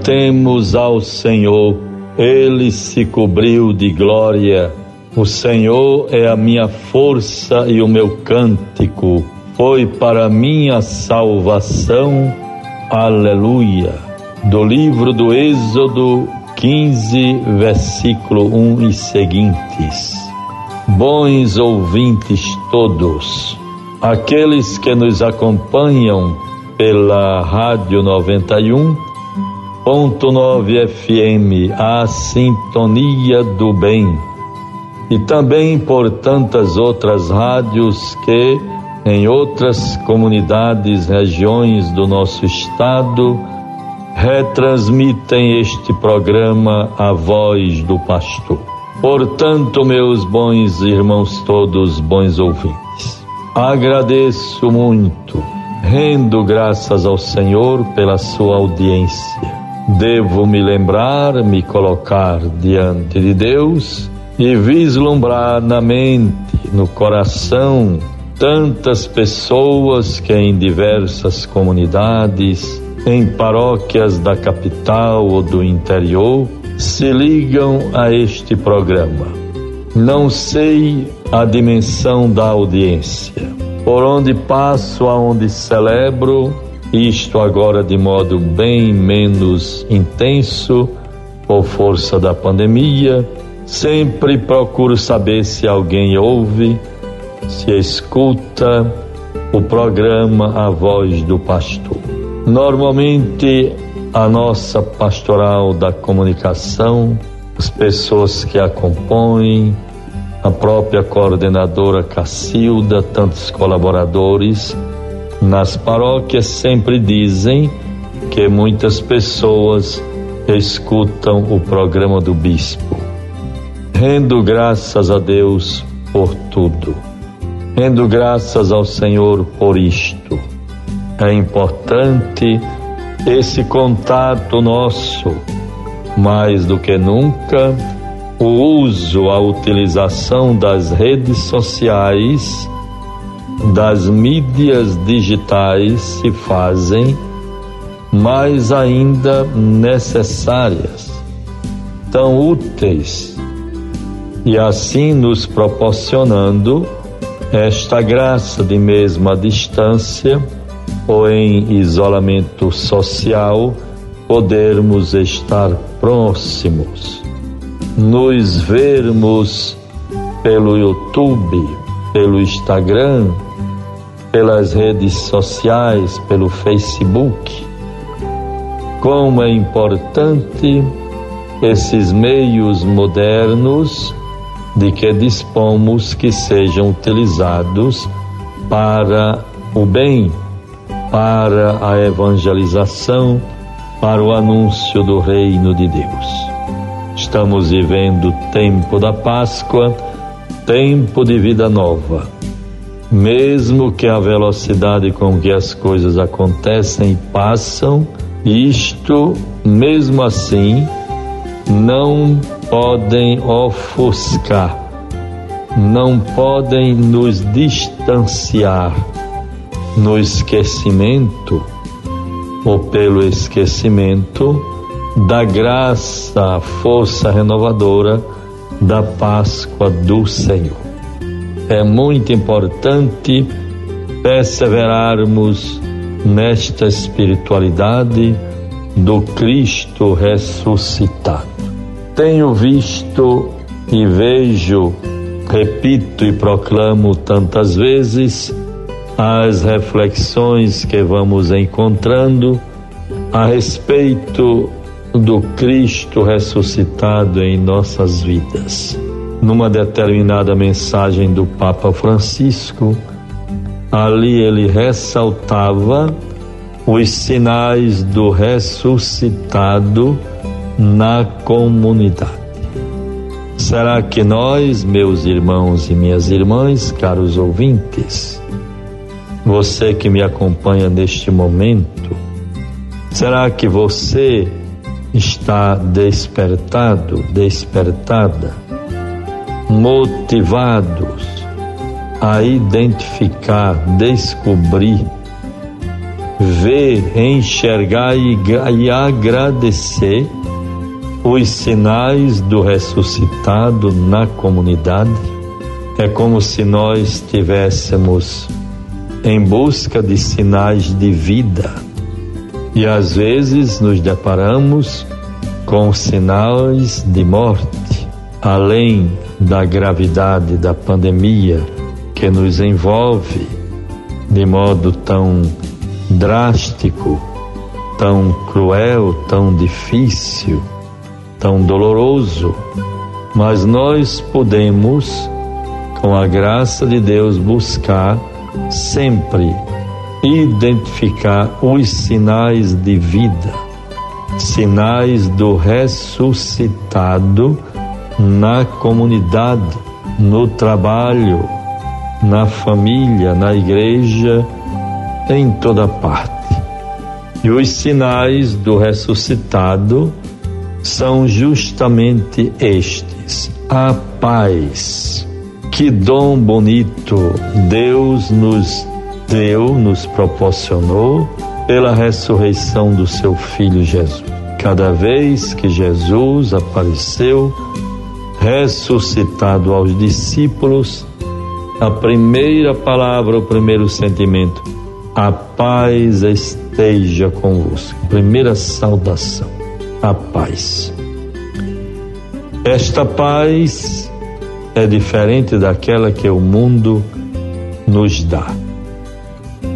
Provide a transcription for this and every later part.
Cantemos ao Senhor, ele se cobriu de glória. O Senhor é a minha força e o meu cântico, foi para minha salvação. Aleluia. Do livro do Êxodo 15, versículo 1 e seguintes. Bons ouvintes todos, aqueles que nos acompanham pela Rádio 91 ponto nove FM, a sintonia do bem, e também por tantas outras rádios que em outras comunidades, regiões do nosso estado, retransmitem este programa A Voz do Pastor. Portanto, meus bons irmãos todos, bons ouvintes, agradeço muito, rendo graças ao Senhor pela sua audiência Devo me lembrar, me colocar diante de Deus e vislumbrar na mente, no coração, tantas pessoas que em diversas comunidades, em paróquias da capital ou do interior, se ligam a este programa. Não sei a dimensão da audiência. Por onde passo, aonde celebro, isto agora de modo bem menos intenso por força da pandemia. Sempre procuro saber se alguém ouve, se escuta o programa A Voz do Pastor. Normalmente a nossa pastoral da comunicação, as pessoas que a compõem, a própria coordenadora Cacilda, tantos colaboradores, nas paróquias sempre dizem que muitas pessoas escutam o programa do bispo. Rendo graças a Deus por tudo. Rendo graças ao Senhor por isto. É importante esse contato nosso, mais do que nunca, o uso, a utilização das redes sociais das mídias digitais se fazem mais ainda necessárias, tão úteis e assim nos proporcionando esta graça de mesma distância ou em isolamento social podermos estar próximos, nos vermos pelo YouTube, pelo Instagram, pelas redes sociais, pelo Facebook, como é importante esses meios modernos de que dispomos que sejam utilizados para o bem, para a evangelização, para o anúncio do reino de Deus. Estamos vivendo o tempo da Páscoa, tempo de vida nova mesmo que a velocidade com que as coisas acontecem e passam, isto, mesmo assim, não podem ofuscar, não podem nos distanciar no esquecimento ou pelo esquecimento da graça, força renovadora da Páscoa do Senhor é muito importante perseverarmos nesta espiritualidade do Cristo ressuscitado. Tenho visto e vejo, repito e proclamo tantas vezes as reflexões que vamos encontrando a respeito do Cristo ressuscitado em nossas vidas numa determinada mensagem do Papa Francisco, ali ele ressaltava os sinais do ressuscitado na comunidade. Será que nós, meus irmãos e minhas irmãs, caros ouvintes, você que me acompanha neste momento, será que você está despertado, despertada? Motivados a identificar, descobrir ver, enxergar e, e agradecer os sinais do ressuscitado na comunidade. É como se nós estivéssemos em busca de sinais de vida e às vezes nos deparamos com sinais de morte, além da gravidade da pandemia que nos envolve de modo tão drástico, tão cruel, tão difícil, tão doloroso, mas nós podemos, com a graça de Deus, buscar sempre identificar os sinais de vida, sinais do ressuscitado na comunidade, no trabalho, na família, na igreja, em toda parte. E os sinais do ressuscitado são justamente estes: a paz. Que dom bonito Deus nos deu, nos proporcionou pela ressurreição do seu filho Jesus. Cada vez que Jesus apareceu, ressuscitado aos discípulos, a primeira palavra, o primeiro sentimento, a paz esteja convosco. Primeira saudação, a paz. Esta paz é diferente daquela que o mundo nos dá.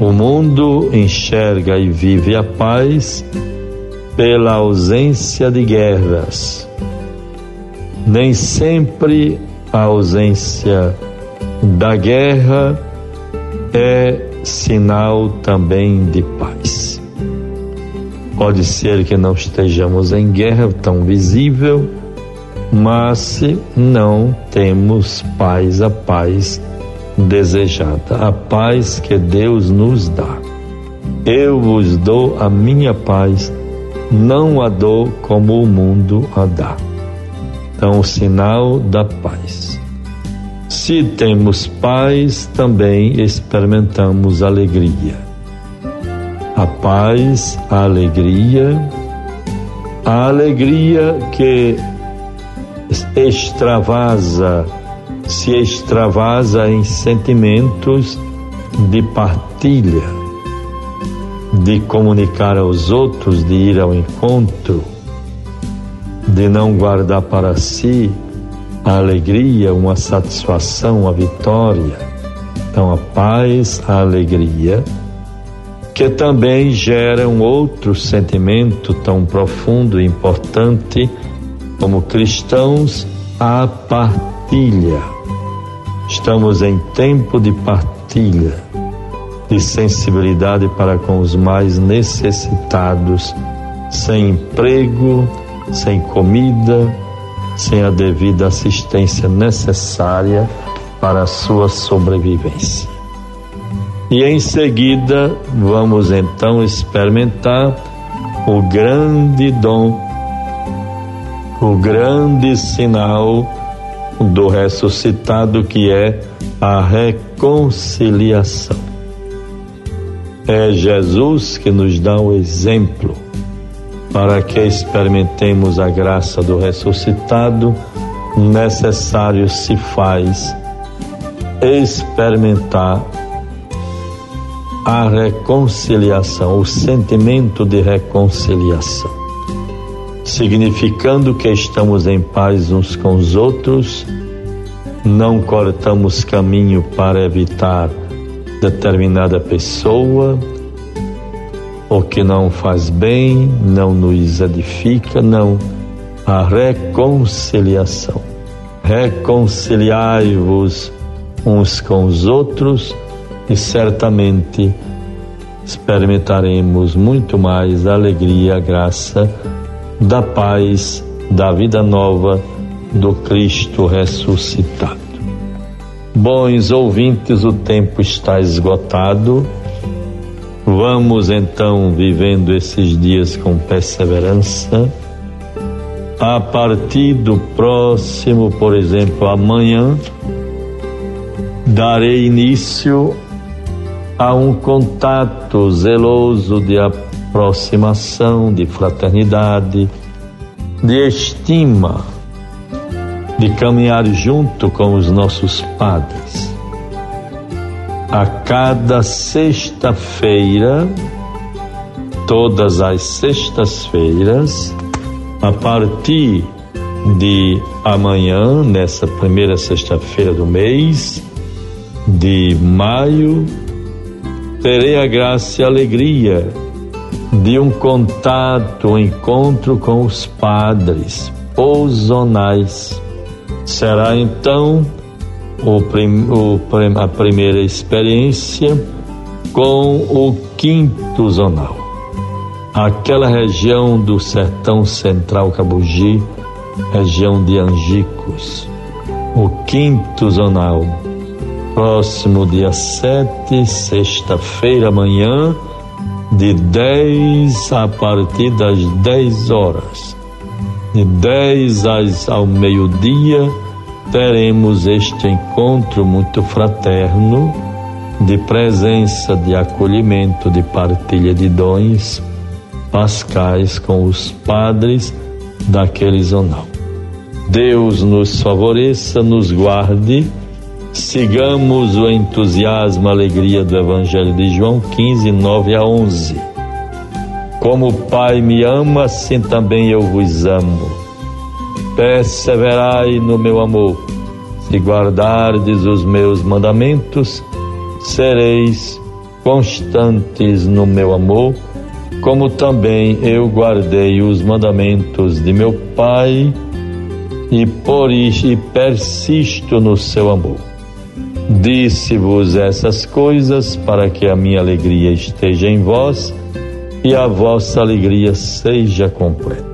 O mundo enxerga e vive a paz pela ausência de guerras. Nem sempre a ausência da guerra é sinal também de paz. Pode ser que não estejamos em guerra tão visível, mas não temos paz, a paz desejada, a paz que Deus nos dá. Eu vos dou a minha paz, não a dou como o mundo a dá. Então, o sinal da paz. Se temos paz, também experimentamos alegria. A paz, a alegria, a alegria que extravasa se extravasa em sentimentos de partilha, de comunicar aos outros, de ir ao encontro, de não guardar para si a alegria, uma satisfação, uma vitória. Então, a paz, a alegria, que também gera um outro sentimento tão profundo e importante como cristãos, a partilha Estamos em tempo de partilha, de sensibilidade para com os mais necessitados, sem emprego, sem comida, sem a devida assistência necessária para a sua sobrevivência. E em seguida, vamos então experimentar o grande dom, o grande sinal do ressuscitado, que é a reconciliação. É Jesus que nos dá o exemplo para que experimentemos a graça do ressuscitado, necessário se faz experimentar a reconciliação, o sentimento de reconciliação significando que estamos em paz uns com os outros, não cortamos caminho para evitar determinada pessoa, o que não faz bem, não nos edifica, não. A reconciliação. Reconciliai-vos uns com os outros e certamente experimentaremos muito mais a alegria, a graça da paz, da vida nova do Cristo ressuscitado. Bons ouvintes, o tempo está esgotado. Vamos então vivendo esses dias com perseverança. A partir do próximo, por exemplo, amanhã, darei início a um contato zeloso de aproximação, de fraternidade, de estima, de caminhar junto com os nossos padres. A cada sexta-feira, todas as sextas-feiras, a partir de amanhã, nessa primeira sexta-feira do mês de maio, terei a graça e a alegria de um contato, um encontro com os padres pousonais. Será então o prim, o, a primeira experiência com o quinto zonal. Aquela região do sertão central Cabugi, região de Angicos. O quinto zonal, próximo dia 7, sexta-feira, amanhã, de 10 a partir das 10 horas. De 10 às, ao meio-dia, teremos este encontro muito fraterno, de presença, de acolhimento, de partilha de dons pascais com os padres daquele zonal. Deus nos favoreça, nos guarde, sigamos o entusiasmo, a alegria do Evangelho de João 15, 9 a 11. Como o Pai me ama, assim também eu vos amo. Perseverai no meu amor. Se guardardes os meus mandamentos, sereis constantes no meu amor como também eu guardei os mandamentos de meu Pai e por isso persisto no seu amor. Disse-vos essas coisas para que a minha alegria esteja em vós e a vossa alegria seja completa.